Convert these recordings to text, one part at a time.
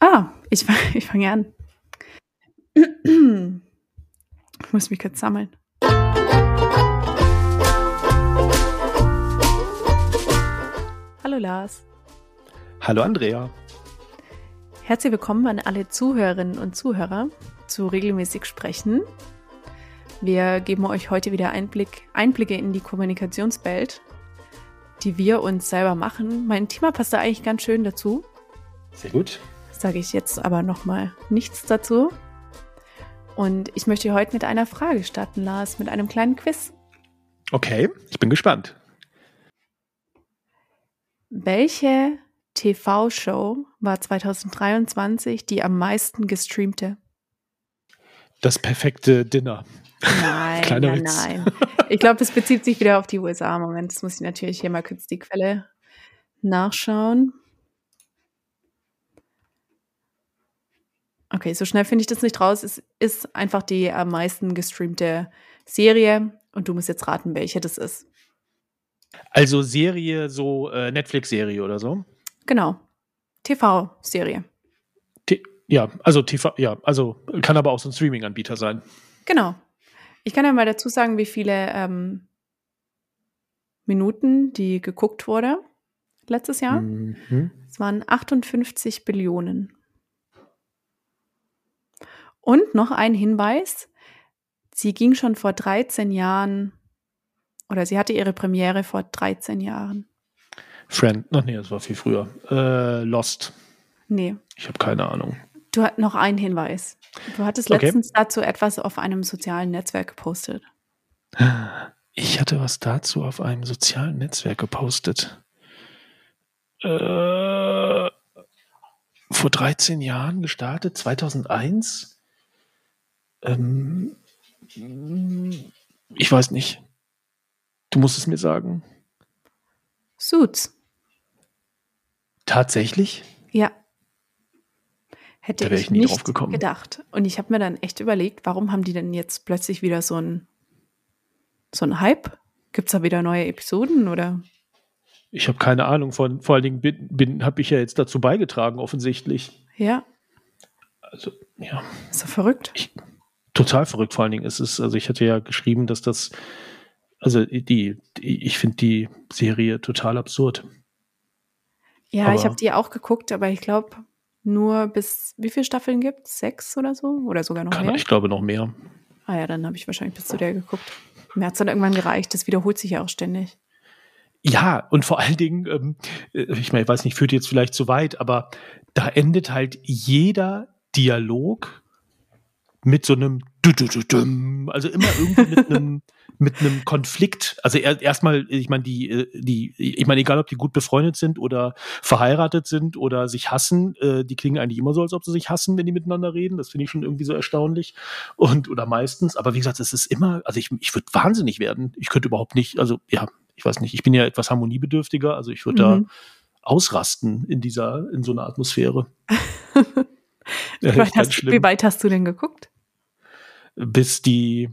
Ah, ich, ich fange an. Ich muss mich kurz sammeln. Hallo Lars. Hallo Andrea. Herzlich willkommen an alle Zuhörerinnen und Zuhörer zu regelmäßig sprechen. Wir geben euch heute wieder Einblick, Einblicke in die Kommunikationswelt, die wir uns selber machen. Mein Thema passt da eigentlich ganz schön dazu. Sehr gut. Sage ich jetzt aber nochmal nichts dazu. Und ich möchte heute mit einer Frage starten, Lars, mit einem kleinen Quiz. Okay, ich bin gespannt. Welche TV-Show war 2023 die am meisten gestreamte? Das perfekte Dinner. Nein, nein, nein. Ich glaube, das bezieht sich wieder auf die USA. Moment, das muss ich natürlich hier mal kurz die Quelle nachschauen. Okay, so schnell finde ich das nicht raus. Es ist einfach die am meisten gestreamte Serie und du musst jetzt raten, welche das ist. Also Serie, so äh, Netflix-Serie oder so? Genau. TV-Serie. Ja, also TV, ja, also kann aber auch so ein Streaming-Anbieter sein. Genau. Ich kann ja mal dazu sagen, wie viele ähm, Minuten die geguckt wurde letztes Jahr. Mhm. Es waren 58 Billionen. Und noch ein Hinweis. Sie ging schon vor 13 Jahren oder sie hatte ihre Premiere vor 13 Jahren. Friend, noch nee, das war viel früher. Äh, Lost. Nee. Ich habe keine Ahnung. Du hast noch einen Hinweis. Du hattest okay. letztens dazu etwas auf einem sozialen Netzwerk gepostet. Ich hatte was dazu auf einem sozialen Netzwerk gepostet. Äh, vor 13 Jahren gestartet, 2001. Ähm, ich weiß nicht. Du musst es mir sagen. Suits. Tatsächlich? Ja. Hätte ich, ich nie nicht drauf gekommen. gedacht. Und ich habe mir dann echt überlegt, warum haben die denn jetzt plötzlich wieder so ein so ein Hype? Gibt es da wieder neue Episoden oder? Ich habe keine Ahnung. Von, vor allen Dingen bin, bin habe ich ja jetzt dazu beigetragen, offensichtlich. Ja. Also, ja. Ist doch verrückt. Ich, total verrückt. Vor allen Dingen ist es, also ich hatte ja geschrieben, dass das, also die, die ich finde die Serie total absurd. Ja, aber, ich habe die auch geguckt, aber ich glaube nur bis, wie viele Staffeln gibt es? Sechs oder so? Oder sogar noch kann, mehr? Ich glaube noch mehr. Ah ja, dann habe ich wahrscheinlich bis zu der geguckt. Mir hat es dann irgendwann gereicht. Das wiederholt sich ja auch ständig. Ja, und vor allen Dingen, ähm, äh, ich meine, ich weiß nicht, führt jetzt vielleicht zu weit, aber da endet halt jeder Dialog mit so einem also immer irgendwie mit einem mit einem Konflikt. Also erstmal, ich meine, die, äh, die, ich meine, egal ob die gut befreundet sind oder verheiratet sind oder sich hassen, äh, die klingen eigentlich immer so, als ob sie sich hassen, wenn die miteinander reden. Das finde ich schon irgendwie so erstaunlich. Und, oder meistens. Aber wie gesagt, es ist immer, also ich, ich würde wahnsinnig werden. Ich könnte überhaupt nicht, also ja, ich weiß nicht, ich bin ja etwas harmoniebedürftiger, also ich würde mhm. da ausrasten in dieser, in so einer Atmosphäre. wie, weit hast, wie weit hast du denn geguckt? Bis die,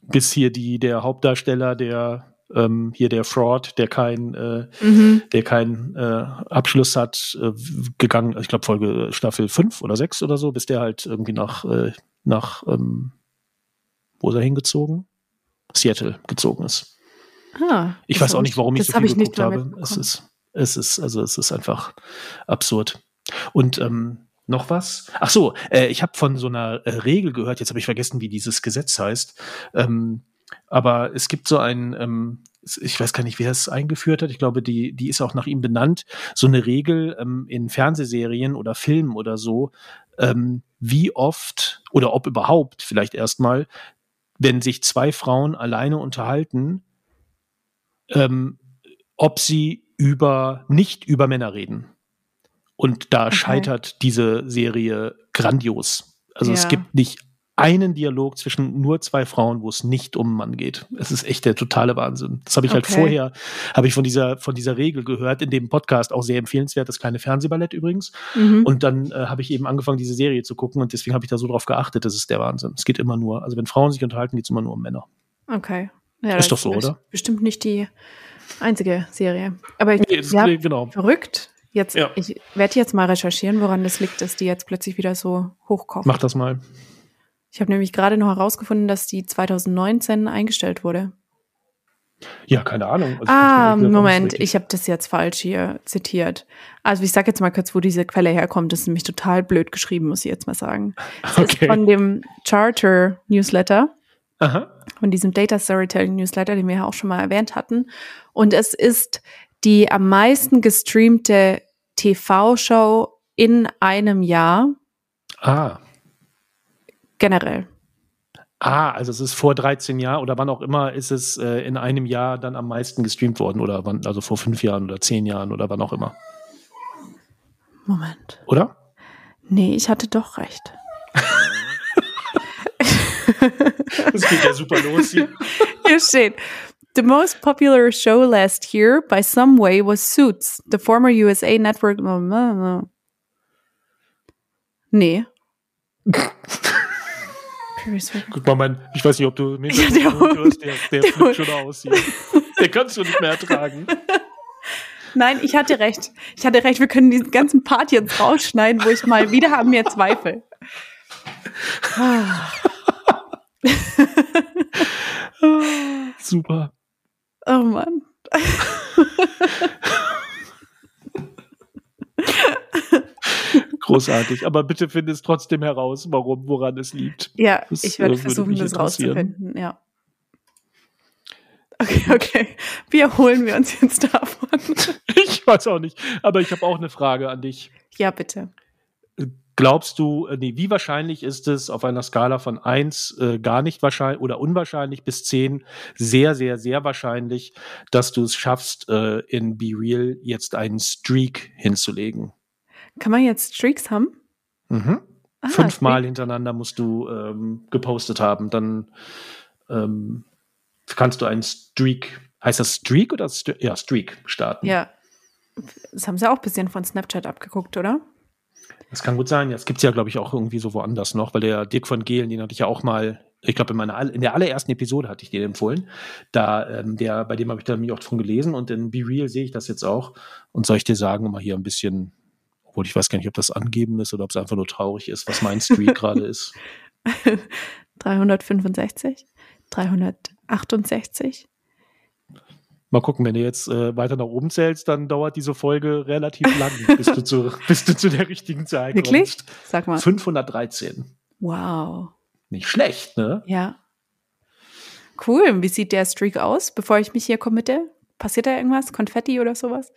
bis hier die, der Hauptdarsteller, der ähm, hier der Fraud, der kein, äh, mhm. der keinen äh, Abschluss hat, äh, gegangen, ich glaube Folge Staffel 5 oder 6 oder so, bis der halt irgendwie nach, äh, nach ähm, wo ist er hingezogen? Seattle gezogen ist. Ah, ich weiß auch nicht, warum ich so viel geguckt habe. Es ist, es ist, also es ist einfach absurd. Und ähm, noch was? Ach so, äh, ich habe von so einer äh, Regel gehört, jetzt habe ich vergessen, wie dieses Gesetz heißt. Ähm, aber es gibt so ein, ähm, ich weiß gar nicht, wer es eingeführt hat. Ich glaube, die, die ist auch nach ihm benannt. So eine Regel ähm, in Fernsehserien oder Filmen oder so, ähm, wie oft oder ob überhaupt vielleicht erstmal, wenn sich zwei Frauen alleine unterhalten, ähm, ob sie über nicht über Männer reden. Und da okay. scheitert diese Serie grandios. Also ja. es gibt nicht einen Dialog zwischen nur zwei Frauen, wo es nicht um einen Mann geht. Es ist echt der totale Wahnsinn. Das habe ich halt okay. halt vorher, habe ich von dieser, von dieser Regel gehört, in dem Podcast auch sehr empfehlenswert, das kleine Fernsehballett übrigens. Mhm. Und dann äh, habe ich eben angefangen, diese Serie zu gucken und deswegen habe ich da so drauf geachtet, das ist der Wahnsinn. Es geht immer nur, also wenn Frauen sich unterhalten, geht es immer nur um Männer. Okay. Ja, ist doch so, oder? Bestimmt nicht die einzige Serie. Aber ich, nee, ja, genau. verrückt Jetzt, ja. ich werde jetzt mal recherchieren, woran das liegt, dass die jetzt plötzlich wieder so hochkocht. Mach das mal. Ich habe nämlich gerade noch herausgefunden, dass die 2019 eingestellt wurde. Ja, keine Ahnung. Also ah, Moment, ich habe das jetzt falsch hier zitiert. Also ich sage jetzt mal kurz, wo diese Quelle herkommt. Das ist nämlich total blöd geschrieben, muss ich jetzt mal sagen. Das okay. ist von dem Charter Newsletter. Aha. Von diesem Data Storytelling Newsletter, den wir ja auch schon mal erwähnt hatten. Und es ist die am meisten gestreamte TV-Show in einem Jahr. Ah. Generell. Ah, also es ist vor 13 Jahren oder wann auch immer ist es äh, in einem Jahr dann am meisten gestreamt worden oder wann, also vor fünf Jahren oder zehn Jahren oder wann auch immer. Moment. Oder? Nee, ich hatte doch recht. das geht ja super los hier. Hier steht. The most popular show last year by some way was Suits, the former USA Network. Nee. Guck mal, mein, ich weiß nicht, ob du mich ja, der, hörst, der, der, der flippt schon aus hier. Der kannst du nicht mehr ertragen. Nein, ich hatte recht. Ich hatte recht, wir können diesen ganzen Part jetzt rausschneiden, wo ich mal wieder haben mir Zweifel. Super. Oh Mann. Großartig. Aber bitte finde es trotzdem heraus, warum, woran es liegt. Ja, das, ich werde äh, versuchen, das rauszufinden, ja. Okay, okay. Wie erholen wir uns jetzt davon? Ich weiß auch nicht. Aber ich habe auch eine Frage an dich. Ja, bitte. Glaubst du, äh, nee, wie wahrscheinlich ist es auf einer Skala von 1 äh, gar nicht wahrscheinlich oder unwahrscheinlich bis 10 sehr, sehr, sehr wahrscheinlich, dass du es schaffst, äh, in Be Real jetzt einen Streak hinzulegen? Kann man jetzt Streaks haben? Mhm. Ah, Fünfmal Streak. hintereinander musst du ähm, gepostet haben. Dann ähm, kannst du einen Streak, heißt das Streak oder St ja, Streak starten? Ja. Das haben sie auch ein bisschen von Snapchat abgeguckt, oder? Das kann gut sein. Das gibt es ja, glaube ich, auch irgendwie so woanders noch, weil der Dirk von Gehlen, den hatte ich ja auch mal, ich glaube, in in der allerersten Episode hatte ich den empfohlen. Da, ähm, der, bei dem habe ich da mich auch von gelesen und in Be Real sehe ich das jetzt auch. Und soll ich dir sagen, mal hier ein bisschen obwohl ich weiß gar nicht, ob das angeben ist oder ob es einfach nur traurig ist, was mein Streak gerade ist. 365, 368. Mal gucken, wenn du jetzt äh, weiter nach oben zählst, dann dauert diese Folge relativ lang, bis, du zu, bis du zu der richtigen Zahl kommst. Wirklich? Sag mal. 513. Wow. Nicht schlecht, ne? Ja. Cool. Wie sieht der Streak aus, bevor ich mich hier committe? Passiert da irgendwas? Konfetti oder sowas?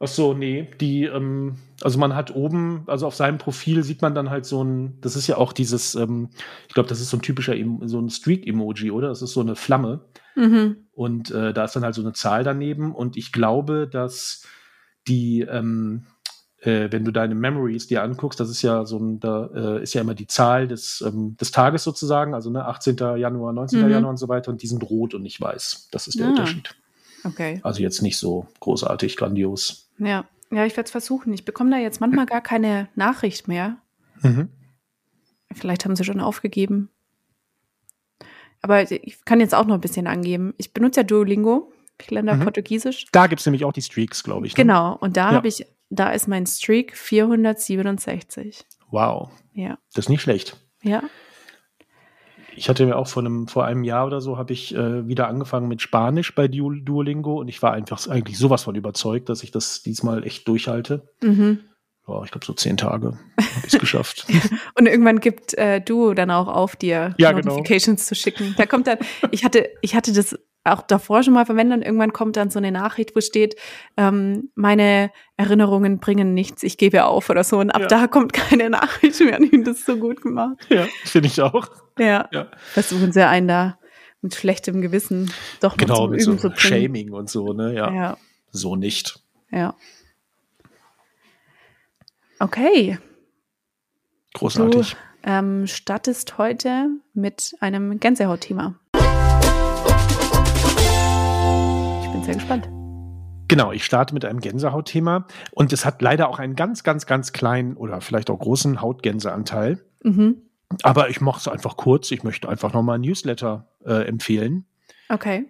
Ach so, nee, die, ähm, also man hat oben, also auf seinem Profil sieht man dann halt so ein, das ist ja auch dieses, ähm, ich glaube, das ist so ein typischer, so ein Streak-Emoji, oder? Das ist so eine Flamme. Mhm. Und äh, da ist dann halt so eine Zahl daneben. Und ich glaube, dass die, ähm, äh, wenn du deine Memories dir anguckst, das ist ja so ein, da äh, ist ja immer die Zahl des, ähm, des Tages sozusagen, also ne, 18. Januar, 19. Mhm. Januar und so weiter, und die sind rot und nicht weiß. Das ist der ah. Unterschied. Okay. Also jetzt nicht so großartig grandios. Ja, ja, ich werde es versuchen. Ich bekomme da jetzt manchmal gar keine Nachricht mehr. Mhm. Vielleicht haben sie schon aufgegeben. Aber ich kann jetzt auch noch ein bisschen angeben. Ich benutze ja Duolingo. Ich lerne mhm. Portugiesisch. Da gibt es nämlich auch die Streaks, glaube ich. Ne? Genau. Und da ja. habe ich, da ist mein Streak 467. Wow. Ja. Das ist nicht schlecht. Ja. Ich hatte mir auch vor einem, vor einem Jahr oder so habe ich äh, wieder angefangen mit Spanisch bei Duolingo und ich war einfach eigentlich sowas von überzeugt, dass ich das diesmal echt durchhalte. Mhm. Ja, ich glaube so zehn Tage habe ich es geschafft. und irgendwann gibt äh, Duo dann auch auf, dir ja, genau. Notifications genau. zu schicken. Da kommt dann, ich hatte, ich hatte das auch davor schon mal verwendet und irgendwann kommt dann so eine Nachricht, wo steht, ähm, meine Erinnerungen bringen nichts, ich gebe auf oder so. Und ab ja. da kommt keine Nachricht mehr. Und das so gut gemacht. Ja, finde ich auch. Ja. ja. Versuchen sie einen da mit schlechtem Gewissen doch noch genau, zum mit Üben so zu bringen. Shaming und so, ne? Ja. ja. So nicht. Ja. Okay. Großartig. Du ähm, startest heute mit einem Gänsehautthema. Sehr gespannt. Genau, ich starte mit einem Gänsehautthema und es hat leider auch einen ganz, ganz, ganz kleinen oder vielleicht auch großen Hautgänseanteil. Mhm. Aber ich mache es einfach kurz. Ich möchte einfach nochmal ein Newsletter äh, empfehlen. Okay.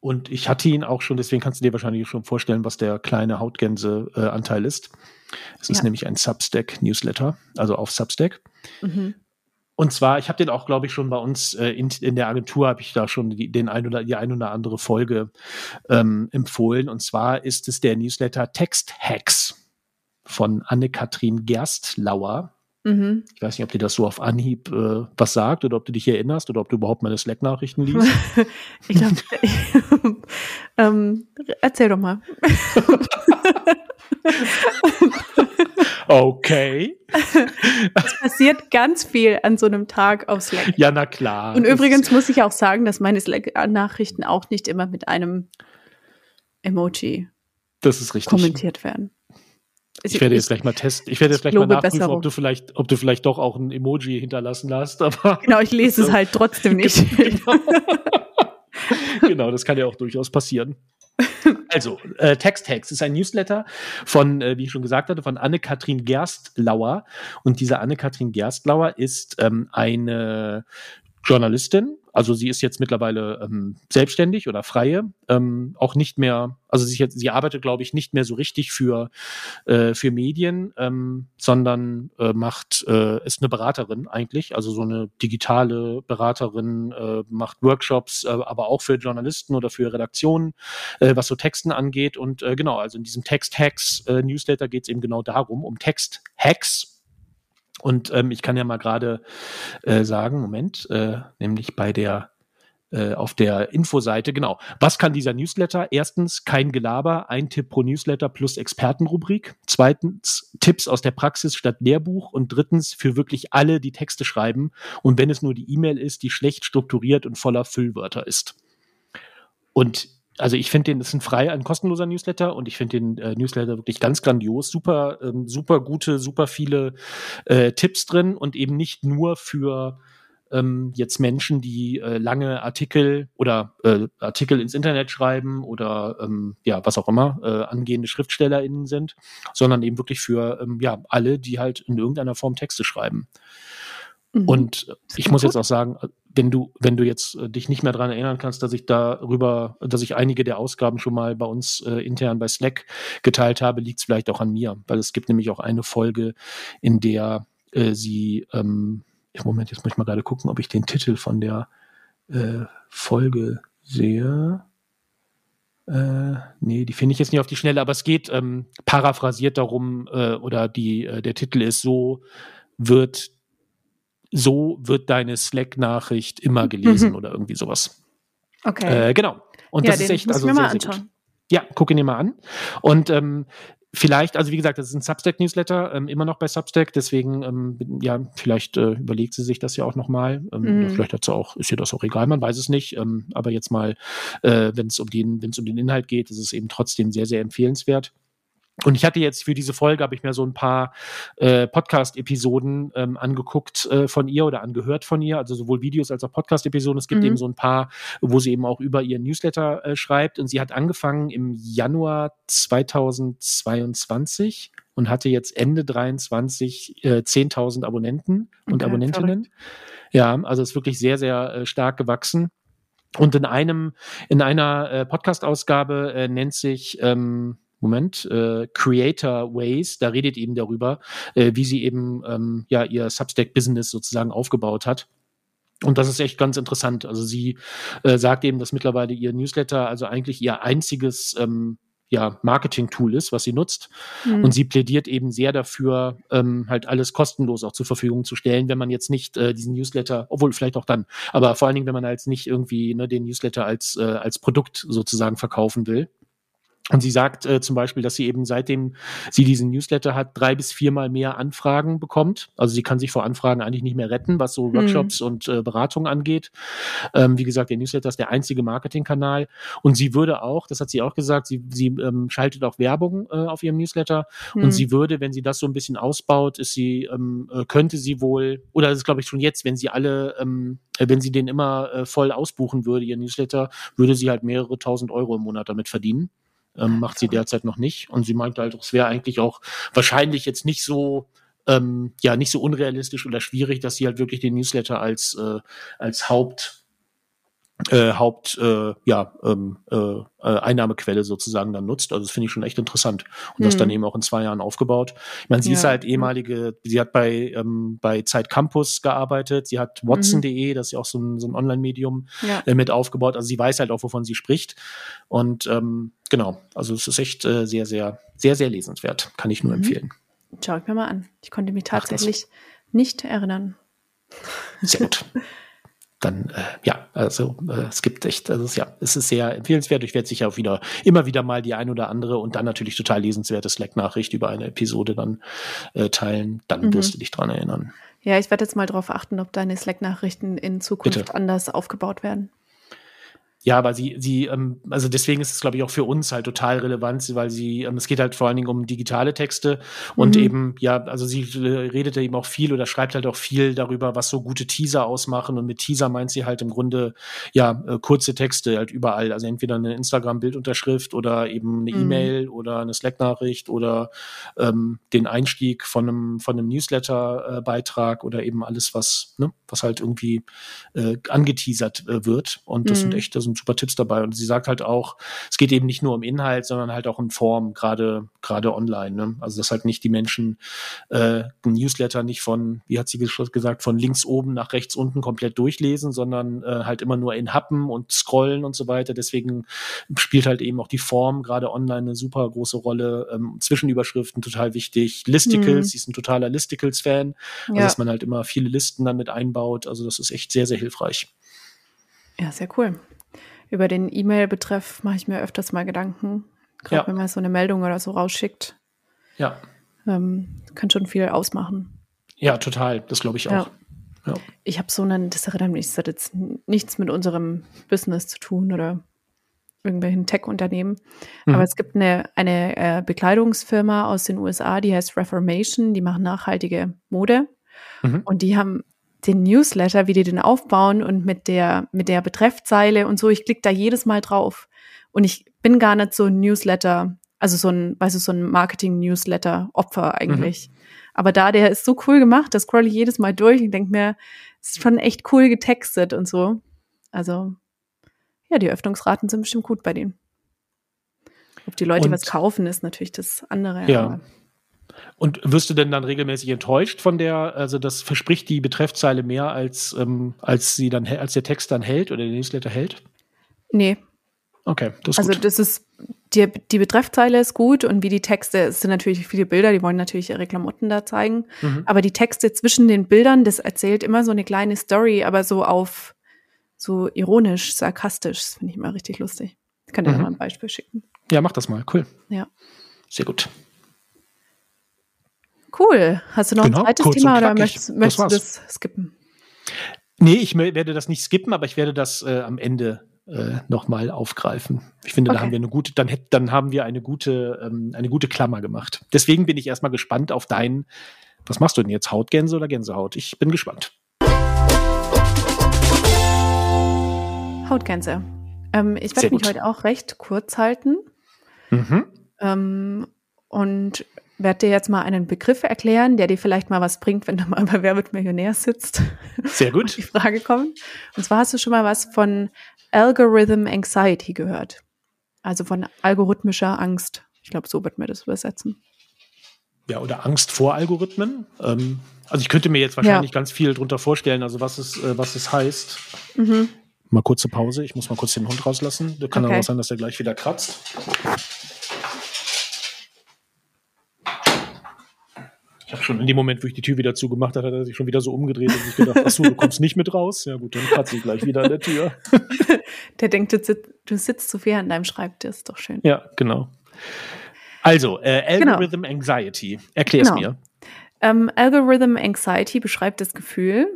und ich hatte ihn auch schon, deswegen kannst du dir wahrscheinlich schon vorstellen, was der kleine Hautgänse-Anteil äh, ist. Es ist nämlich ein Substack-Newsletter, also auf Substack. Mhm. Und zwar, ich habe den auch, glaube ich, schon bei uns äh, in, in der Agentur habe ich da schon die, den ein oder die ein oder andere Folge ähm, empfohlen. Und zwar ist es der Newsletter Text Hacks von Anne-Kathrin Gerstlauer. Mhm. Ich weiß nicht, ob dir das so auf Anhieb äh, was sagt oder ob du dich erinnerst oder ob du überhaupt meine Slack-Nachrichten liest. ich glaube, ähm, erzähl doch mal. Okay. Es passiert ganz viel an so einem Tag auf Slack. Ja, na klar. Und übrigens muss ich auch sagen, dass meine Slack-Nachrichten auch nicht immer mit einem Emoji das ist richtig. kommentiert werden. Ich, werde jetzt gleich mal testen. Ich werde jetzt gleich mal nachprüfen, ob du vielleicht, ob du vielleicht doch auch ein Emoji hinterlassen hast. Aber genau, ich lese es halt trotzdem nicht. genau. genau, das kann ja auch durchaus passieren. Also, äh, Text Hacks ist ein Newsletter von, äh, wie ich schon gesagt hatte, von Anne-Kathrin Gerstlauer. Und diese Anne-Kathrin Gerstlauer ist ähm, eine Journalistin. Also sie ist jetzt mittlerweile ähm, selbstständig oder freie, ähm, auch nicht mehr, also sie, sie arbeitet, glaube ich, nicht mehr so richtig für, äh, für Medien, ähm, sondern äh, macht, äh, ist eine Beraterin eigentlich, also so eine digitale Beraterin, äh, macht Workshops, äh, aber auch für Journalisten oder für Redaktionen, äh, was so Texten angeht. Und äh, genau, also in diesem Text-Hacks-Newsletter äh, geht es eben genau darum, um Text-Hacks und ähm, ich kann ja mal gerade äh, sagen, Moment, äh, nämlich bei der äh, auf der Infoseite, genau. Was kann dieser Newsletter? Erstens, kein Gelaber, ein Tipp pro Newsletter plus Expertenrubrik. Zweitens, Tipps aus der Praxis statt Lehrbuch. Und drittens, für wirklich alle, die Texte schreiben. Und wenn es nur die E-Mail ist, die schlecht strukturiert und voller Füllwörter ist. Und also ich finde den, das ist ein frei, ein kostenloser Newsletter und ich finde den äh, Newsletter wirklich ganz grandios, super, ähm, super gute, super viele äh, Tipps drin und eben nicht nur für ähm, jetzt Menschen, die äh, lange Artikel oder äh, Artikel ins Internet schreiben oder ähm, ja, was auch immer, äh, angehende SchriftstellerInnen sind, sondern eben wirklich für ähm, ja, alle, die halt in irgendeiner Form Texte schreiben. Mhm. Und ich muss gut. jetzt auch sagen, wenn du, wenn du jetzt äh, dich nicht mehr daran erinnern kannst, dass ich darüber, dass ich einige der Ausgaben schon mal bei uns äh, intern bei Slack geteilt habe, liegt es vielleicht auch an mir, weil es gibt nämlich auch eine Folge, in der äh, sie, ähm, Moment, jetzt muss ich mal gerade gucken, ob ich den Titel von der äh, Folge sehe. Äh, nee, die finde ich jetzt nicht auf die Schnelle, aber es geht ähm, paraphrasiert darum, äh, oder die, äh, der Titel ist so, wird so wird deine Slack-Nachricht immer mhm. gelesen mhm. oder irgendwie sowas. Okay. Äh, genau. Und ja, das ist echt also sehr, sehr gut. Ja, guck ihn dir mal an. Und ähm, vielleicht, also wie gesagt, das ist ein Substack-Newsletter, ähm, immer noch bei Substack, deswegen, ähm, ja, vielleicht äh, überlegt sie sich das ja auch nochmal. Ähm, mhm. Vielleicht hat sie auch, ist ihr das auch egal, man weiß es nicht. Ähm, aber jetzt mal, äh, wenn es um den, wenn es um den Inhalt geht, ist es eben trotzdem sehr, sehr empfehlenswert. Und ich hatte jetzt für diese Folge, habe ich mir so ein paar äh, Podcast-Episoden ähm, angeguckt äh, von ihr oder angehört von ihr, also sowohl Videos als auch Podcast-Episoden. Es gibt mhm. eben so ein paar, wo sie eben auch über ihren Newsletter äh, schreibt. Und sie hat angefangen im Januar 2022 und hatte jetzt Ende 23 äh, 10.000 Abonnenten und okay, Abonnentinnen. Verrückt. Ja, also ist wirklich sehr, sehr äh, stark gewachsen. Und in einem, in einer äh, Podcast-Ausgabe äh, nennt sich ähm, Moment, äh, Creator Ways, da redet eben darüber, äh, wie sie eben ähm, ja ihr Substack-Business sozusagen aufgebaut hat. Und das ist echt ganz interessant. Also sie äh, sagt eben, dass mittlerweile ihr Newsletter also eigentlich ihr einziges ähm, ja, Marketing-Tool ist, was sie nutzt. Mhm. Und sie plädiert eben sehr dafür, ähm, halt alles kostenlos auch zur Verfügung zu stellen, wenn man jetzt nicht äh, diesen Newsletter, obwohl vielleicht auch dann, aber vor allen Dingen, wenn man halt nicht irgendwie ne, den Newsletter als, äh, als Produkt sozusagen verkaufen will. Und sie sagt äh, zum Beispiel, dass sie eben seitdem sie diesen Newsletter hat, drei bis viermal mehr Anfragen bekommt. Also sie kann sich vor Anfragen eigentlich nicht mehr retten, was so hm. Workshops mhm. und äh, Beratungen angeht. Ähm, wie gesagt, der Newsletter ist der einzige Marketingkanal. Und sie würde auch, das hat sie auch gesagt, sie, sie ähm, schaltet auch Werbung äh, auf ihrem Newsletter. Mhm. Und sie würde, wenn sie das so ein bisschen ausbaut, ist sie, ähm, äh, könnte sie wohl, oder das ist glaube ich schon jetzt, wenn sie alle, ähm, äh, wenn sie den immer äh, voll ausbuchen würde, ihr Newsletter, würde sie halt mehrere tausend Euro im Monat damit verdienen ähm, macht sie derzeit noch nicht. Und sie meinte halt, es wäre eigentlich auch wahrscheinlich jetzt nicht so, ähm, ja, nicht so unrealistisch oder schwierig, dass sie halt wirklich den Newsletter als, äh, als Haupt, äh, Haupt äh, ja, ähm, äh, äh, Einnahmequelle sozusagen dann nutzt. Also das finde ich schon echt interessant. Und mhm. das dann eben auch in zwei Jahren aufgebaut. Ich meine, sie ja. ist halt ehemalige, sie hat bei, ähm, bei Zeit Campus gearbeitet, sie hat watson.de, mhm. das ist ja auch so ein, so ein Online-Medium, ja. äh, mit aufgebaut. Also sie weiß halt auch, wovon sie spricht. Und ähm, genau, also es ist echt äh, sehr, sehr, sehr, sehr lesenswert. Kann ich nur mhm. empfehlen. Schau ich mir mal an. Ich konnte mich tatsächlich nicht erinnern. Sehr gut. dann äh, ja, also äh, es gibt echt, also ja, es ist sehr empfehlenswert. Ich werde sicher auch wieder immer wieder mal die ein oder andere und dann natürlich total lesenswerte Slack-Nachricht über eine Episode dann äh, teilen. Dann mhm. wirst du dich dran erinnern. Ja, ich werde jetzt mal darauf achten, ob deine Slack-Nachrichten in Zukunft Bitte. anders aufgebaut werden. Ja, weil sie, sie, ähm, also deswegen ist es, glaube ich, auch für uns halt total relevant, weil sie, ähm, es geht halt vor allen Dingen um digitale Texte und mhm. eben, ja, also sie redet ja eben auch viel oder schreibt halt auch viel darüber, was so gute Teaser ausmachen und mit Teaser meint sie halt im Grunde, ja, äh, kurze Texte halt überall, also entweder eine Instagram-Bildunterschrift oder eben eine mhm. E-Mail oder eine Slack-Nachricht oder ähm, den Einstieg von einem, von einem Newsletter-Beitrag oder eben alles, was, ne, was halt irgendwie äh, angeteasert äh, wird und das mhm. sind echt, das sind super Tipps dabei. Und sie sagt halt auch, es geht eben nicht nur um Inhalt, sondern halt auch um Form, gerade gerade online. Ne? Also dass halt nicht die Menschen äh, ein Newsletter nicht von, wie hat sie gesagt, von links oben nach rechts unten komplett durchlesen, sondern äh, halt immer nur in Happen und scrollen und so weiter. Deswegen spielt halt eben auch die Form gerade online eine super große Rolle. Ähm, Zwischenüberschriften total wichtig. Listicles, mhm. sie ist ein totaler Listicles-Fan. Also dass man halt immer viele Listen dann mit einbaut. Also das ist echt sehr, sehr hilfreich. Ja, sehr cool über den E-Mail-Betreff mache ich mir öfters mal Gedanken. Gerade ja. wenn man so eine Meldung oder so rausschickt. Ja. Ähm, kann schon viel ausmachen. Ja, total. Das glaube ich auch. Ja. Ich habe so einen, das hat jetzt nichts mit unserem Business zu tun oder irgendwelchen Tech-Unternehmen. Mhm. Aber es gibt eine, eine äh, Bekleidungsfirma aus den USA, die heißt Reformation, die machen nachhaltige Mode. Mhm. Und die haben den Newsletter, wie die den aufbauen und mit der, mit der Betreffzeile und so, ich klicke da jedes Mal drauf. Und ich bin gar nicht so ein Newsletter, also so ein, weißt du, so ein Marketing-Newsletter-Opfer eigentlich. Mhm. Aber da, der ist so cool gemacht, da scroll ich jedes Mal durch und denke mir, es ist schon echt cool getextet und so. Also, ja, die Öffnungsraten sind bestimmt gut bei denen. Ob die Leute und, was kaufen, ist natürlich das andere. Ja. Aber. Und wirst du denn dann regelmäßig enttäuscht von der, also das verspricht die Betreffzeile mehr als, ähm, als sie dann, als der Text dann hält oder der Newsletter hält? Nee. Okay, das ist Also gut. das ist, die, die Betreffzeile ist gut und wie die Texte, es sind natürlich viele Bilder, die wollen natürlich ihre Klamotten da zeigen. Mhm. Aber die Texte zwischen den Bildern, das erzählt immer so eine kleine Story, aber so auf so ironisch, sarkastisch, das finde ich immer richtig lustig. Ich kann dir mhm. mal ein Beispiel schicken. Ja, mach das mal, cool. Ja. Sehr gut. Cool. Hast du noch genau, ein zweites Thema oder möchtest, möchtest du das skippen? Nee, ich werde das nicht skippen, aber ich werde das äh, am Ende äh, nochmal aufgreifen. Ich finde, okay. da haben wir eine gute, dann, dann haben wir eine gute, ähm, eine gute Klammer gemacht. Deswegen bin ich erstmal gespannt auf deinen, was machst du denn jetzt? Hautgänse oder Gänsehaut? Ich bin gespannt. Hautgänse. Ähm, ich werde mich heute auch recht kurz halten. Mhm. Ähm, und werde dir jetzt mal einen Begriff erklären, der dir vielleicht mal was bringt, wenn du mal bei Wer wird Millionär sitzt. Sehr gut. die Frage kommt. Und zwar hast du schon mal was von Algorithm Anxiety gehört. Also von algorithmischer Angst. Ich glaube, so wird man das übersetzen. Ja, oder Angst vor Algorithmen. Ähm, also ich könnte mir jetzt wahrscheinlich ja. ganz viel drunter vorstellen, also was es, äh, was es heißt. Mhm. Mal kurze Pause, ich muss mal kurz den Hund rauslassen. Da kann okay. aber auch sein, dass er gleich wieder kratzt. Ich habe schon in dem Moment, wo ich die Tür wieder zugemacht habe, hat er sich schon wieder so umgedreht und sich gedacht, achso, du kommst nicht mit raus. Ja gut, dann kratze ich gleich wieder an der Tür. der denkt, du, sitzt, du sitzt zu viel an deinem Schreibtisch, ist doch schön. Ja, genau. Also, äh, Algorithm genau. Anxiety. Erklär's genau. mir. Ähm, Algorithm Anxiety beschreibt das Gefühl,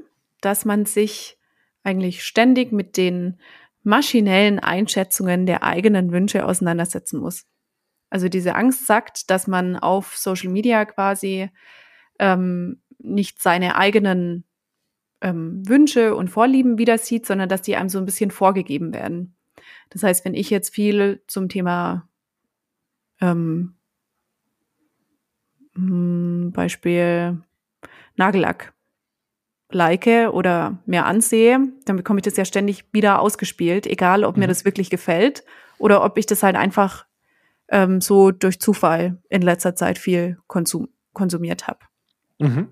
dass man sich eigentlich ständig mit den maschinellen Einschätzungen der eigenen Wünsche auseinandersetzen muss. Also diese Angst sagt, dass man auf Social Media quasi ähm, nicht seine eigenen ähm, Wünsche und Vorlieben wieder sieht, sondern dass die einem so ein bisschen vorgegeben werden. Das heißt, wenn ich jetzt viel zum Thema ähm, hm, Beispiel Nagellack like oder mir ansehe, dann bekomme ich das ja ständig wieder ausgespielt, egal ob mir mhm. das wirklich gefällt oder ob ich das halt einfach ähm, so durch Zufall in letzter Zeit viel konsum konsumiert habe. Mhm.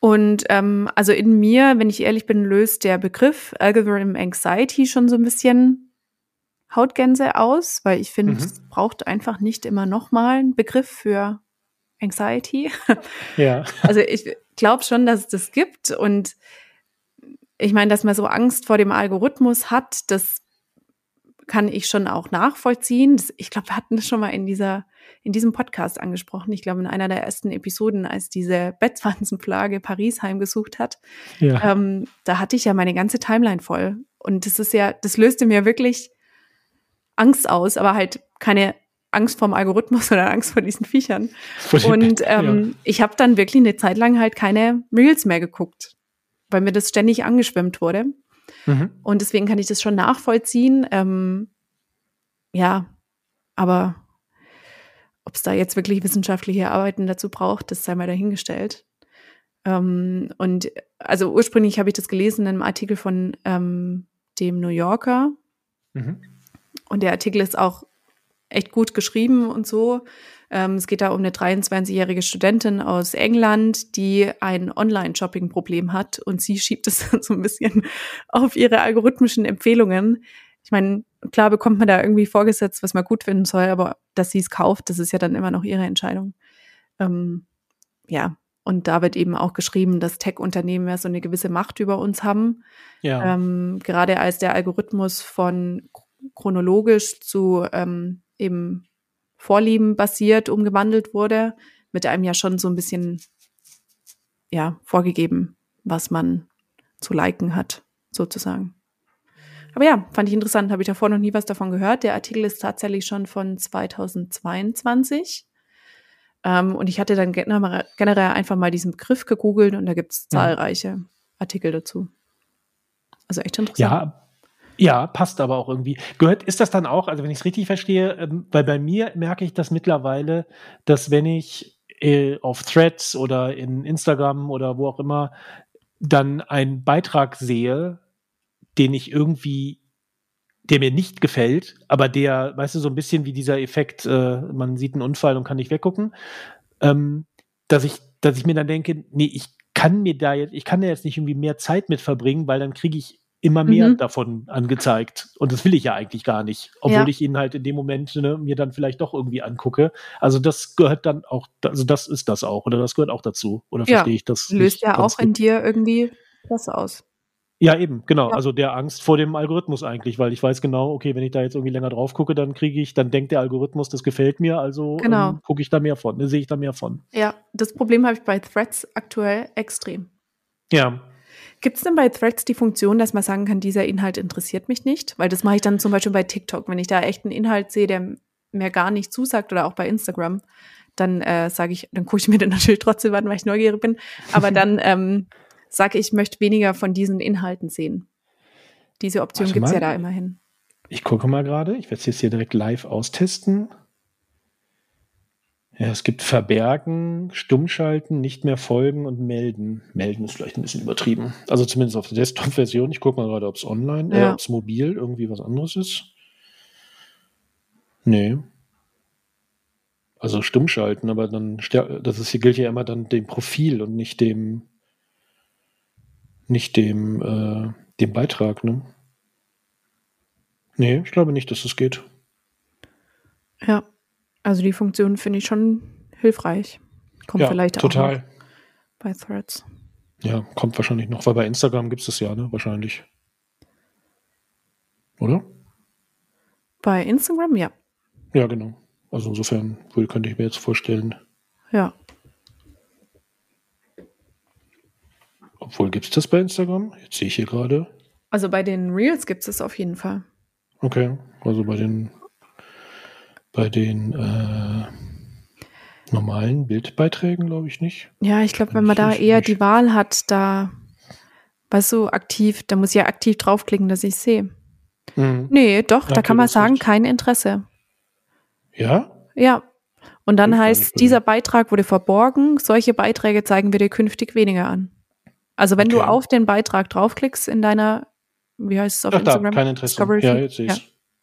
Und ähm, also in mir, wenn ich ehrlich bin, löst der Begriff Algorithm Anxiety schon so ein bisschen Hautgänse aus, weil ich finde, mhm. es braucht einfach nicht immer nochmal einen Begriff für Anxiety. Ja. Also ich glaube schon, dass es das gibt und ich meine, dass man so Angst vor dem Algorithmus hat, das kann ich schon auch nachvollziehen. Ich glaube, wir hatten das schon mal in dieser in diesem Podcast angesprochen. Ich glaube, in einer der ersten Episoden, als diese Bettwanzenplage Paris heimgesucht hat, ja. ähm, da hatte ich ja meine ganze Timeline voll. Und das ist ja, das löste mir wirklich Angst aus, aber halt keine Angst vorm Algorithmus oder Angst vor diesen Viechern. Und ähm, ja. ich habe dann wirklich eine Zeit lang halt keine Reels mehr geguckt, weil mir das ständig angeschwemmt wurde. Mhm. Und deswegen kann ich das schon nachvollziehen. Ähm, ja, aber ob es da jetzt wirklich wissenschaftliche Arbeiten dazu braucht, das sei mal dahingestellt. Ähm, und also ursprünglich habe ich das gelesen in einem Artikel von ähm, dem New Yorker. Mhm. Und der Artikel ist auch echt gut geschrieben und so. Ähm, es geht da um eine 23-jährige Studentin aus England, die ein Online-Shopping-Problem hat und sie schiebt es so ein bisschen auf ihre algorithmischen Empfehlungen. Ich meine, klar bekommt man da irgendwie vorgesetzt, was man gut finden soll, aber dass sie es kauft, das ist ja dann immer noch ihre Entscheidung. Ähm, ja, und da wird eben auch geschrieben, dass Tech-Unternehmen ja so eine gewisse Macht über uns haben. Ja. Ähm, gerade als der Algorithmus von chronologisch zu ähm, eben Vorlieben basiert umgewandelt wurde, mit einem ja schon so ein bisschen ja vorgegeben, was man zu liken hat, sozusagen. Aber ja, fand ich interessant, habe ich davor noch nie was davon gehört. Der Artikel ist tatsächlich schon von 2022. Ähm, und ich hatte dann generell einfach mal diesen Begriff gegoogelt und da gibt es zahlreiche Artikel dazu. Also echt interessant. Ja, ja, passt aber auch irgendwie. Gehört, ist das dann auch, also wenn ich es richtig verstehe, ähm, weil bei mir merke ich das mittlerweile, dass wenn ich äh, auf Threads oder in Instagram oder wo auch immer dann einen Beitrag sehe, den ich irgendwie, der mir nicht gefällt, aber der, weißt du, so ein bisschen wie dieser Effekt, äh, man sieht einen Unfall und kann nicht weggucken, ähm, dass ich, dass ich mir dann denke, nee, ich kann mir da jetzt, ich kann da jetzt nicht irgendwie mehr Zeit mit verbringen, weil dann kriege ich immer mehr mhm. davon angezeigt. Und das will ich ja eigentlich gar nicht, obwohl ja. ich ihn halt in dem Moment ne, mir dann vielleicht doch irgendwie angucke. Also das gehört dann auch, also das ist das auch, oder das gehört auch dazu. Oder ja. verstehe ich das? Löst ja auch in dir irgendwie das aus. Ja, eben, genau. Ja. Also der Angst vor dem Algorithmus eigentlich, weil ich weiß genau, okay, wenn ich da jetzt irgendwie länger drauf gucke, dann kriege ich, dann denkt der Algorithmus, das gefällt mir, also genau. ähm, gucke ich da mehr von, ne, sehe ich da mehr von. Ja, das Problem habe ich bei Threads aktuell extrem. Ja, Gibt es denn bei Threads die Funktion, dass man sagen kann, dieser Inhalt interessiert mich nicht? Weil das mache ich dann zum Beispiel bei TikTok. Wenn ich da echt einen Inhalt sehe, der mir gar nicht zusagt oder auch bei Instagram, dann äh, sage ich, dann gucke ich mir den natürlich trotzdem an, weil ich neugierig bin. Aber dann ähm, sage ich, ich möchte weniger von diesen Inhalten sehen. Diese Option gibt es ja da immerhin. Ich gucke mal gerade. Ich werde es jetzt hier direkt live austesten. Ja, es gibt Verbergen, Stummschalten, nicht mehr folgen und melden. Melden ist vielleicht ein bisschen übertrieben. Also zumindest auf der Desktop-Version. Ich gucke mal gerade, ob es online, äh, ja. äh, ob es mobil irgendwie was anderes ist. Nee. Also Stummschalten, aber dann, das ist, hier gilt ja immer dann dem Profil und nicht dem, nicht dem, äh, dem Beitrag, ne? Nee, ich glaube nicht, dass das geht. Ja. Also die Funktion finde ich schon hilfreich. Kommt ja, vielleicht total. auch bei Threads. Ja, kommt wahrscheinlich noch, weil bei Instagram gibt es das ja, ne? Wahrscheinlich. Oder? Bei Instagram, ja. Ja, genau. Also insofern wohl könnte ich mir jetzt vorstellen. Ja. Obwohl, gibt es das bei Instagram? Jetzt sehe ich hier gerade. Also bei den Reels gibt es es auf jeden Fall. Okay, also bei den bei den äh, normalen Bildbeiträgen glaube ich nicht. Ja, ich glaube, wenn man da eher nicht. die Wahl hat, da, weißt du, aktiv, da muss ich ja aktiv draufklicken, dass ich sehe. Mhm. Nee, doch, ja, da kann man sagen, kein Interesse. Ja? Ja. Und dann ich heißt, dieser Beitrag wurde verborgen, solche Beiträge zeigen wir dir künftig weniger an. Also wenn okay. du auf den Beitrag draufklickst in deiner, wie heißt es auf Ach, Instagram? Da, kein Interesse. Discovery ja, jetzt sehe ja,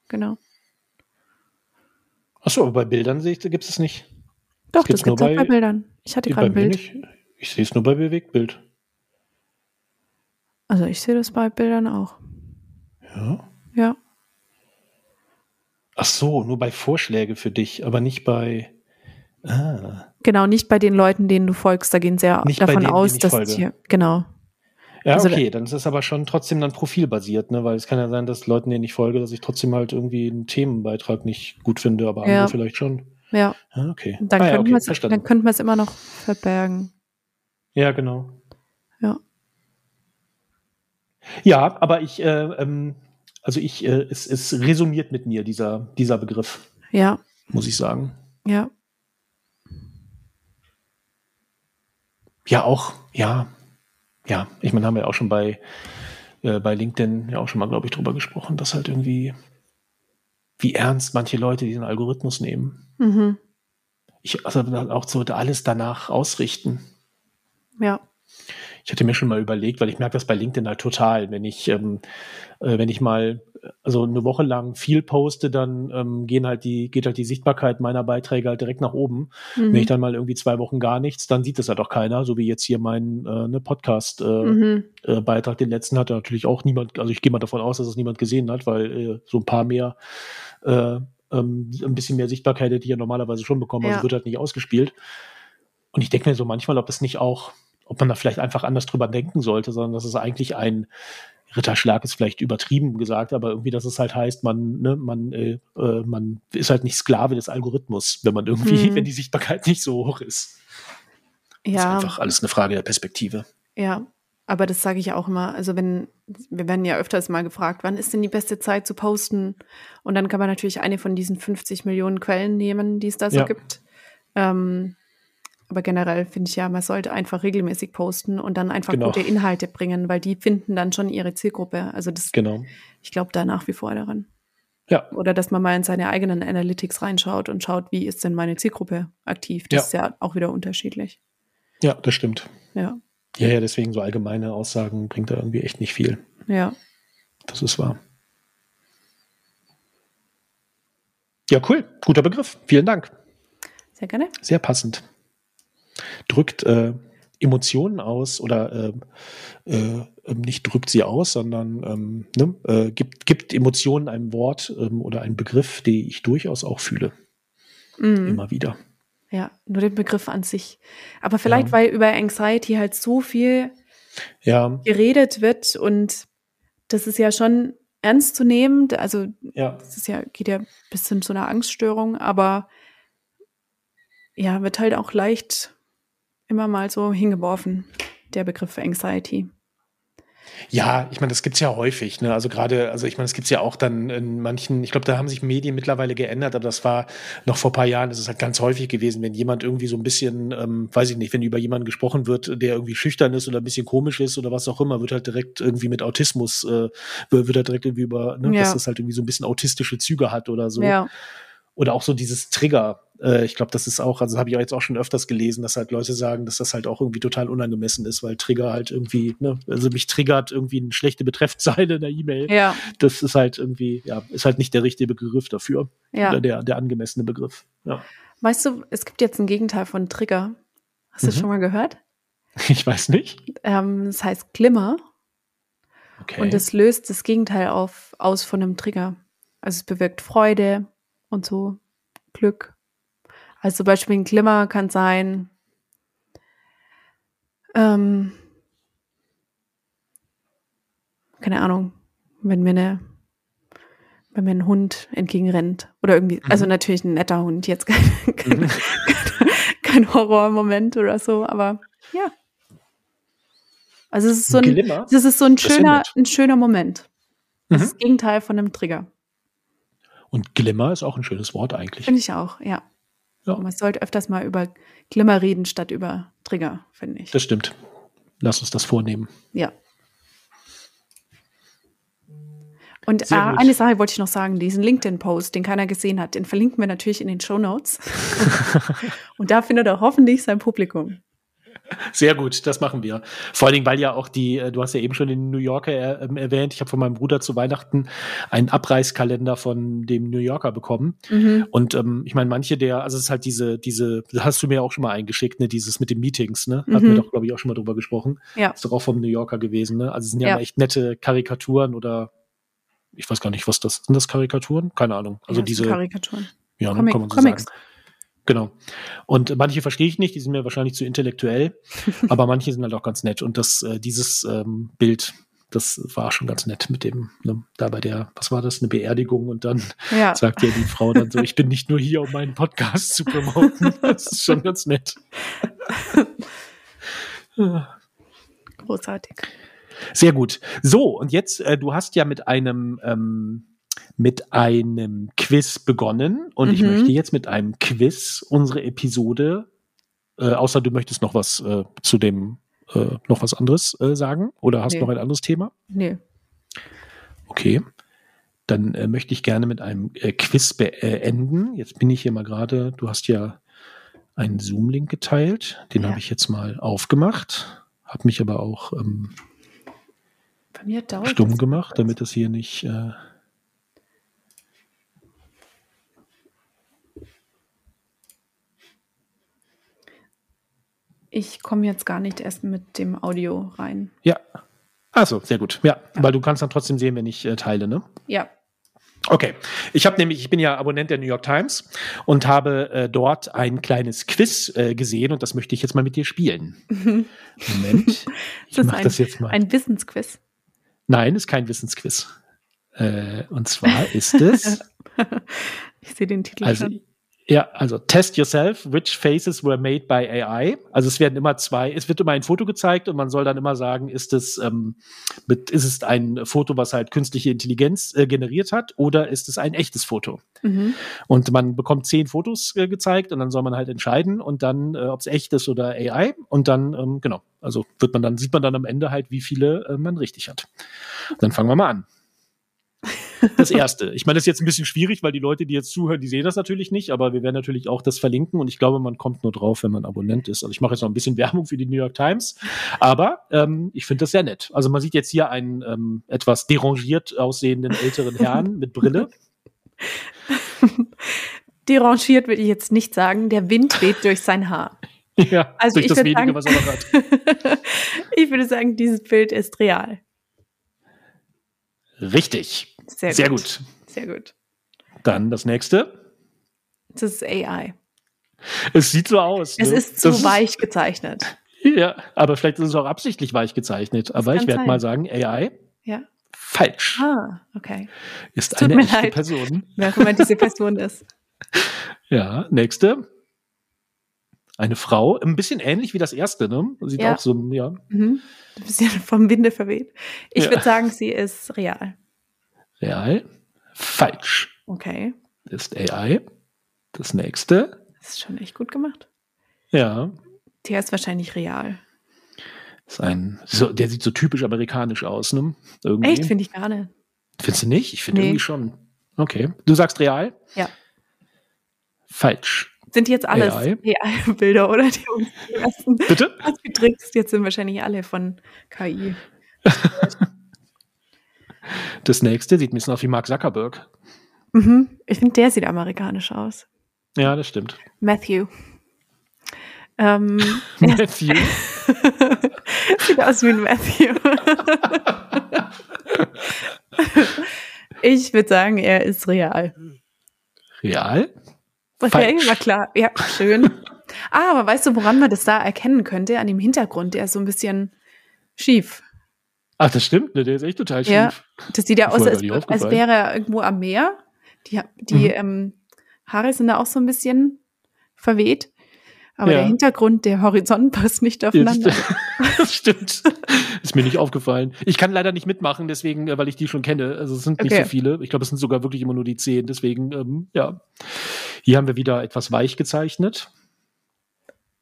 genau. Achso, aber bei Bildern gibt es nicht. Doch, das, das gibt es bei, bei Bildern. Ich hatte gerade ein Bild. Nicht. Ich sehe es nur bei Bewegtbild. Also ich sehe das bei Bildern auch. Ja. Ja. Ach so, nur bei Vorschläge für dich, aber nicht bei. Ah. Genau, nicht bei den Leuten, denen du folgst. Da gehen sie ja nicht davon denen, aus, dass hier genau. Ja, also, okay, dann ist es aber schon trotzdem dann profilbasiert, ne? Weil es kann ja sein, dass Leuten, denen ich folge, dass ich trotzdem halt irgendwie einen Themenbeitrag nicht gut finde, aber andere vielleicht schon. Ja. Ah, okay. Dann, ah, ja, okay, dann könnte man es immer noch verbergen. Ja, genau. Ja. Ja, aber ich, äh, ähm, also ich, äh, es, es resoniert mit mir, dieser, dieser Begriff. Ja. Muss ich sagen. Ja. Ja, auch, ja. Ja, ich meine, haben wir auch schon bei, äh, bei LinkedIn ja auch schon mal, glaube ich, drüber gesprochen, dass halt irgendwie, wie ernst manche Leute diesen Algorithmus nehmen. Mhm. Ich, also auch so alles danach ausrichten. Ja ich hatte mir schon mal überlegt, weil ich merke das bei LinkedIn halt total, wenn ich, ähm, äh, wenn ich mal also eine Woche lang viel poste, dann ähm, gehen halt die, geht halt die Sichtbarkeit meiner Beiträge halt direkt nach oben. Mhm. Wenn ich dann mal irgendwie zwei Wochen gar nichts, dann sieht das halt auch keiner, so wie jetzt hier mein äh, ne Podcast-Beitrag, äh, mhm. äh, den letzten hatte natürlich auch niemand, also ich gehe mal davon aus, dass es niemand gesehen hat, weil äh, so ein paar mehr äh, ähm, ein bisschen mehr Sichtbarkeit hätte ich ja normalerweise schon bekommen, also ja. also wird halt nicht ausgespielt. Und ich denke mir so manchmal, ob das nicht auch ob man da vielleicht einfach anders drüber denken sollte, sondern dass es eigentlich ein Ritterschlag ist vielleicht übertrieben gesagt, aber irgendwie, dass es halt heißt, man, ne, man, äh, äh, man ist halt nicht Sklave des Algorithmus, wenn man irgendwie, hm. wenn die Sichtbarkeit nicht so hoch ist. Ja. Das ist einfach alles eine Frage der Perspektive. Ja, aber das sage ich auch immer. Also wenn, wir werden ja öfters mal gefragt, wann ist denn die beste Zeit zu posten? Und dann kann man natürlich eine von diesen 50 Millionen Quellen nehmen, die es da so ja. gibt. Ähm, aber generell finde ich ja, man sollte einfach regelmäßig posten und dann einfach genau. gute Inhalte bringen, weil die finden dann schon ihre Zielgruppe. Also das, genau. ich glaube da nach wie vor daran. Ja. Oder dass man mal in seine eigenen Analytics reinschaut und schaut, wie ist denn meine Zielgruppe aktiv. Das ja. ist ja auch wieder unterschiedlich. Ja, das stimmt. Ja. Ja, ja, deswegen so allgemeine Aussagen bringt da irgendwie echt nicht viel. Ja. Das ist wahr. Ja, cool. Guter Begriff. Vielen Dank. Sehr gerne. Sehr passend drückt äh, Emotionen aus oder äh, äh, nicht drückt sie aus, sondern ähm, ne, äh, gibt, gibt Emotionen ein Wort ähm, oder einen Begriff, den ich durchaus auch fühle. Mhm. Immer wieder. Ja, nur den Begriff an sich. Aber vielleicht, ja. weil über Anxiety halt so viel ja. geredet wird und das ist ja schon ernst zu nehmen. Also ja. das ist ja, geht ja bis hin zu einer Angststörung, aber ja, wird halt auch leicht immer mal so hingeworfen, der Begriff Anxiety. Ja, ich meine, das gibt es ja häufig. Ne? Also gerade, also ich meine, das gibt es ja auch dann in manchen, ich glaube, da haben sich Medien mittlerweile geändert, aber das war noch vor ein paar Jahren, das ist halt ganz häufig gewesen, wenn jemand irgendwie so ein bisschen, ähm, weiß ich nicht, wenn über jemanden gesprochen wird, der irgendwie schüchtern ist oder ein bisschen komisch ist oder was auch immer, wird halt direkt irgendwie mit Autismus, äh, wird halt direkt irgendwie über, ne, ja. dass das halt irgendwie so ein bisschen autistische Züge hat oder so. Ja. Oder auch so dieses Trigger, äh, ich glaube, das ist auch, also habe ich jetzt auch schon öfters gelesen, dass halt Leute sagen, dass das halt auch irgendwie total unangemessen ist, weil Trigger halt irgendwie, ne, also mich triggert irgendwie eine schlechte Betreffzeile in der E-Mail. Ja. Das ist halt irgendwie, ja, ist halt nicht der richtige Begriff dafür. Ja. Oder der, der angemessene Begriff. Ja. Weißt du, es gibt jetzt ein Gegenteil von Trigger. Hast du mhm. schon mal gehört? Ich weiß nicht. Ähm, das heißt Glimmer. Okay. Und es löst das Gegenteil auf, aus von einem Trigger. Also es bewirkt Freude und so Glück. Also zum Beispiel ein Glimmer kann sein, ähm, keine Ahnung, wenn mir eine, wenn mir ein Hund entgegenrennt oder irgendwie, mhm. also natürlich ein netter Hund, jetzt kein, kein, mhm. kein, Horrormoment oder so, aber ja. Also es ist so ein, Glimmer? das ist so ein schöner, ein schöner Moment. Das mhm. ist das Gegenteil von einem Trigger. Und Glimmer ist auch ein schönes Wort eigentlich. Finde ich auch, ja. Ja. Man sollte öfters mal über Glimmer reden statt über Trigger, finde ich. Das stimmt. Lass uns das vornehmen. Ja. Und äh, eine Sache wollte ich noch sagen, diesen LinkedIn-Post, den keiner gesehen hat, den verlinken wir natürlich in den Show Notes. Und da findet er hoffentlich sein Publikum. Sehr gut, das machen wir. Vor allen Dingen, weil ja auch die, äh, du hast ja eben schon den New Yorker er, ähm, erwähnt, ich habe von meinem Bruder zu Weihnachten einen Abreißkalender von dem New Yorker bekommen. Mhm. Und ähm, ich meine, manche der, also es ist halt diese, diese, das hast du mir auch schon mal eingeschickt, ne, dieses mit den Meetings, ne? Hatten mhm. wir doch, glaube ich, auch schon mal drüber gesprochen. Ja. Ist doch auch vom New Yorker gewesen, ne? Also es sind ja, ja. echt nette Karikaturen oder ich weiß gar nicht, was das sind das Karikaturen? Keine Ahnung. Also ja, diese Karikaturen. Ja, ne, Comic, kann man so Comics. sagen. Genau. Und manche verstehe ich nicht, die sind mir wahrscheinlich zu intellektuell, aber manche sind halt auch ganz nett. Und das, äh, dieses ähm, Bild, das war schon ganz nett mit dem, ne, da bei der, was war das, eine Beerdigung und dann ja. sagt ja die Frau dann so, ich bin nicht nur hier, um meinen Podcast zu promoten. Das ist schon ganz nett. Großartig. Sehr gut. So, und jetzt, äh, du hast ja mit einem ähm, mit einem Quiz begonnen und mhm. ich möchte jetzt mit einem Quiz unsere Episode, äh, außer du möchtest noch was äh, zu dem, äh, noch was anderes äh, sagen oder hast nee. noch ein anderes Thema? Nee. Okay. Dann äh, möchte ich gerne mit einem äh, Quiz beenden. Jetzt bin ich hier mal gerade, du hast ja einen Zoom-Link geteilt, den ja. habe ich jetzt mal aufgemacht, habe mich aber auch ähm, stumm gemacht, damit das hier nicht Ich komme jetzt gar nicht erst mit dem Audio rein. Ja. Achso, sehr gut. Ja, ja, weil du kannst dann trotzdem sehen, wenn ich äh, teile, ne? Ja. Okay, ich habe nämlich, ich bin ja Abonnent der New York Times und habe äh, dort ein kleines Quiz äh, gesehen und das möchte ich jetzt mal mit dir spielen. Moment, ich mache das jetzt mal. Ein Wissensquiz? Nein, ist kein Wissensquiz. Äh, und zwar ist es. ich sehe den Titel also, schon. Ja, also test yourself, which faces were made by AI. Also es werden immer zwei, es wird immer ein Foto gezeigt und man soll dann immer sagen, ist es, ähm, mit, ist es ein Foto, was halt künstliche Intelligenz äh, generiert hat oder ist es ein echtes Foto? Mhm. Und man bekommt zehn Fotos äh, gezeigt und dann soll man halt entscheiden und dann, äh, ob es echt ist oder AI und dann, ähm, genau, also wird man dann, sieht man dann am Ende halt, wie viele äh, man richtig hat. Dann fangen wir mal an. Das erste. Ich meine, das ist jetzt ein bisschen schwierig, weil die Leute, die jetzt zuhören, die sehen das natürlich nicht, aber wir werden natürlich auch das verlinken und ich glaube, man kommt nur drauf, wenn man Abonnent ist. Also ich mache jetzt noch ein bisschen Werbung für die New York Times, aber ähm, ich finde das sehr nett. Also man sieht jetzt hier einen ähm, etwas derangiert aussehenden älteren Herrn mit Brille. derangiert würde ich jetzt nicht sagen. Der Wind weht durch sein Haar. Ja, also durch das wenige, sagen, was er noch hat. ich würde sagen, dieses Bild ist real. Richtig. Sehr, Sehr gut. gut. Sehr gut. Dann das nächste. Das ist AI. Es sieht so aus. Es ne? ist zu das weich gezeichnet. Ja, aber vielleicht ist es auch absichtlich weich gezeichnet. aber ich werde mal sagen, AI. Ja. Falsch. Ah, okay. Ist Tut eine echte leid, Person. Wer auch immer diese Person ist. Ja, nächste. Eine Frau, ein bisschen ähnlich wie das erste, ne? Sieht ja. auch so, ja. Mhm. Ein bisschen vom Winde verweht. Ich ja. würde sagen, sie ist real. Real. Falsch. Okay. Ist AI. Das nächste. Das ist schon echt gut gemacht. Ja. Der ist wahrscheinlich real. Ist ein, so, der sieht so typisch amerikanisch aus, ne? Irgendwie. Echt, finde ich gar nicht. Findest du nicht? Ich finde nee. irgendwie schon. Okay. Du sagst real? Ja. Falsch. Sind jetzt alles AI-Bilder, oder? Die uns Bitte? Getrickst. Jetzt sind wahrscheinlich alle von KI. Das nächste sieht ein bisschen aus wie Mark Zuckerberg. Mhm. Ich finde, der sieht amerikanisch aus. Ja, das stimmt. Matthew. Ähm, Matthew. sieht aus wie ein Matthew. ich würde sagen, er ist real. Real? Okay, war klar. Ja, schön. Ah, aber weißt du, woran man das da erkennen könnte? An dem Hintergrund, der ist so ein bisschen schief. Ach, das stimmt, ne? Der ist echt total schief. Ja, das sieht ja aus, als, als wäre er irgendwo am Meer. Die, die mhm. ähm, Haare sind da auch so ein bisschen verweht. Aber ja. der Hintergrund, der Horizont passt nicht aufeinander. das stimmt. Ist mir nicht aufgefallen. Ich kann leider nicht mitmachen, deswegen, äh, weil ich die schon kenne. Also es sind nicht okay. so viele. Ich glaube, es sind sogar wirklich immer nur die zehn. Deswegen, ähm, ja. Hier haben wir wieder etwas weich gezeichnet.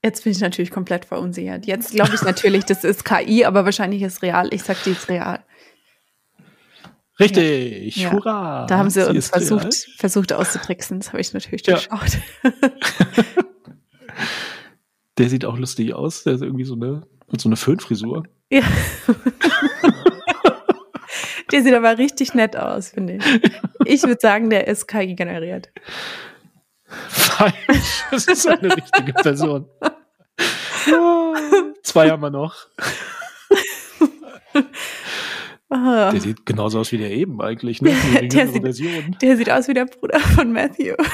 Jetzt bin ich natürlich komplett verunsichert. Jetzt glaube ich natürlich, das ist KI, aber wahrscheinlich ist real. Ich sag, die ist real. Richtig, ja. hurra. Da haben sie, sie uns versucht, versucht auszutricksen. Das habe ich natürlich durchschaut. Ja. Der sieht auch lustig aus. Der ist irgendwie so eine, mit so eine Föhnfrisur. Ja. der sieht aber richtig nett aus, finde ich. Ich würde sagen, der ist KI generiert. Falsch. Das ist eine richtige Person. Zwei haben wir noch. Ah. Der sieht genauso aus wie der eben eigentlich, ne? Der, der, sieht, Version. der sieht aus wie der Bruder von Matthew.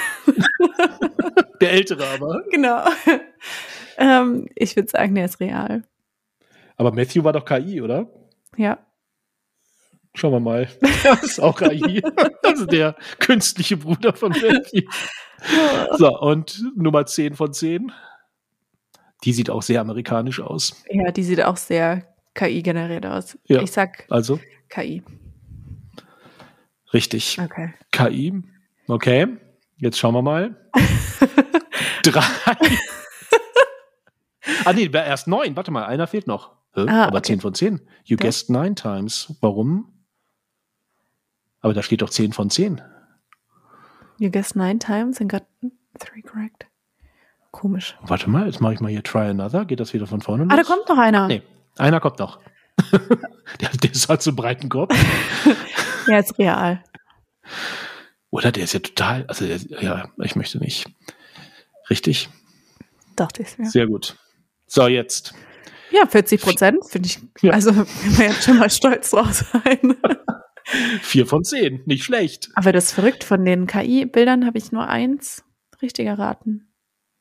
Der ältere aber. Genau. Ähm, ich würde sagen, der ist real. Aber Matthew war doch KI, oder? Ja. Schauen wir mal. Das ist auch KI. Also der künstliche Bruder von Matthew. So, und Nummer 10 von 10. Die sieht auch sehr amerikanisch aus. Ja, die sieht auch sehr KI generiert aus. Ja. Ich sag Also, KI. richtig. Okay. KI. Okay, jetzt schauen wir mal. Drei. ah, nee, erst neun. Warte mal, einer fehlt noch. Hä? Ah, Aber okay. zehn von zehn. You Ja. guessed nine times. Warum? Aber da steht doch zehn von zehn. You guessed nine times and got three correct. Komisch. Warte mal, jetzt mache ich mal hier Try Another. Geht das wieder von vorne los? Ah, da kommt noch einer. Nee, einer kommt noch. der, der ist halt so breiten Kopf. Ja, ist real. Oder der ist ja total, also der, ja, ich möchte nicht. Richtig? Dachte ich mir. Sehr gut. So, jetzt. Ja, 40 Prozent finde ich. Ja. Also, können wir jetzt schon mal stolz drauf sein. Vier von zehn. Nicht schlecht. Aber das ist verrückt. Von den KI-Bildern habe ich nur eins richtig erraten.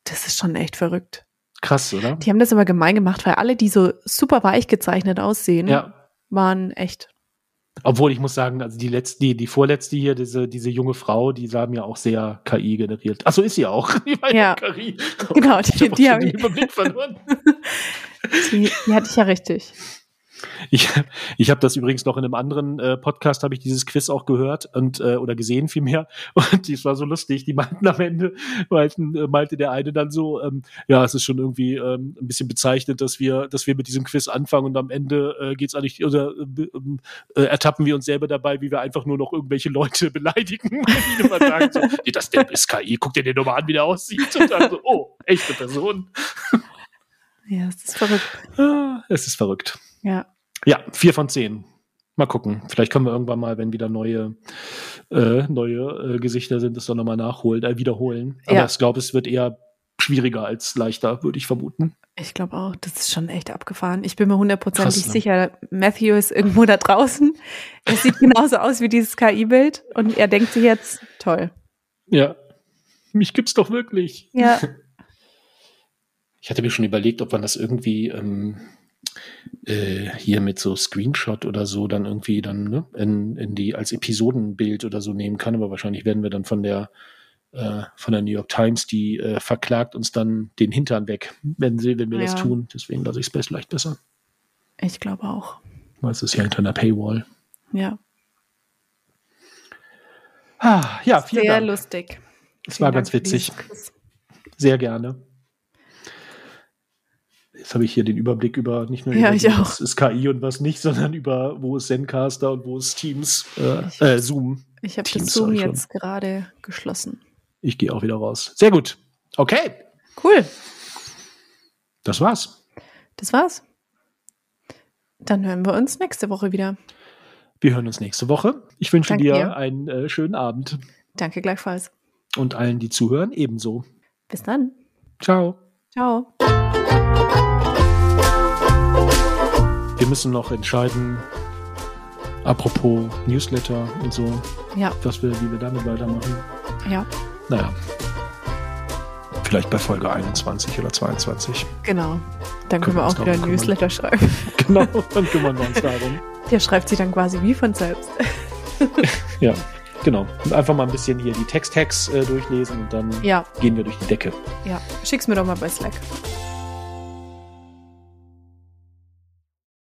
Das ist schon echt verrückt. Krass, oder? Die haben das aber gemein gemacht, weil alle, die so super weich gezeichnet aussehen, Ja. waren echt. Obwohl ich muss sagen, also die letzte, die, die vorletzte hier, diese, diese junge Frau, die sah mir auch sehr KI generiert. Ach so ist sie auch. Die war Ja. KI. Genau, ich die- hab auch die hab den ich- Überblick verloren. Die, die hatte ich ja richtig. Ich, ich habe das übrigens noch in einem anderen äh, Podcast, habe ich dieses Quiz auch gehört und äh, oder gesehen vielmehr. Und das war so lustig. Die meinten am Ende, meinten, äh, meinte der eine dann so, ähm, ja, es ist schon irgendwie ähm, ein bisschen bezeichnet, dass wir, dass wir mit diesem Quiz anfangen und am Ende äh, geht's eigentlich oder äh, äh, ertappen wir uns selber dabei, wie wir einfach nur noch irgendwelche Leute beleidigen. Die immer sagen so, nee, das der ist KI, guck dir den nochmal an, wie der aussieht. Und dann so, oh, echte Person. Ja, es ist verrückt. Ah, Es ist verrückt. Ja. Ja, vier von zehn. Mal gucken. Vielleicht können wir irgendwann mal, wenn wieder neue, äh, neue äh, Gesichter sind, das doch nochmal nachholen, äh, wiederholen. Aber Ja. ich glaube, es wird eher schwieriger als leichter, würde ich vermuten. Ich glaube auch, das ist schon echt abgefahren. Ich bin mir hundertprozentig ne? sicher, Matthew ist irgendwo da draußen. Es sieht genauso aus wie dieses KI-Bild und er denkt sich jetzt, toll. Ja. Mich gibt's doch wirklich. Ja, Ich hatte mir schon überlegt, ob man das irgendwie ähm, äh, hier mit so Screenshot oder so dann irgendwie dann ne, in, in die als Episodenbild oder so nehmen kann, aber wahrscheinlich werden wir dann von der äh, von der New York Times, die äh, verklagt uns dann den Hintern weg, wenn sie, wenn wir das Ja. tun. Deswegen lasse ich es vielleicht besser. ich glaube auch. Weil es ist ja hinter einer Paywall. Ja, Ah, ja, vielen sehr Dank. lustig. Es war ganz Dank für witzig. Sehr gerne. Jetzt habe ich hier den Überblick über nicht nur Ja, über ich was auch. ist KI und was nicht, sondern über wo ist Zencaster und wo ist Teams, äh, äh, Zoom. Ich habe Teams das Zoom schon. jetzt gerade geschlossen. Ich gehe auch wieder raus. Sehr gut. Okay, Cool, das war's. das war's. Dann hören wir uns nächste Woche wieder. Wir hören uns nächste Woche. Ich wünsche Danke dir dir. einen äh, schönen Abend Danke gleichfalls. und allen, die zuhören, ebenso. Bis dann. Ciao. Ciao. Wir müssen noch entscheiden, apropos Newsletter und so, Ja, was wir, wie wir damit weitermachen. ja, Naja. Vielleicht bei Folge 21 oder 22. genau. Dann Können können wir auch wieder ein. Newsletter schreiben. Genau, dann kümmern wir uns darum. Der schreibt sie dann quasi wie von selbst. Ja, genau. Und einfach mal ein bisschen hier die Text-Hacks äh, durchlesen und dann Ja, gehen wir durch die Decke. ja. Schick's mir doch mal bei Slack.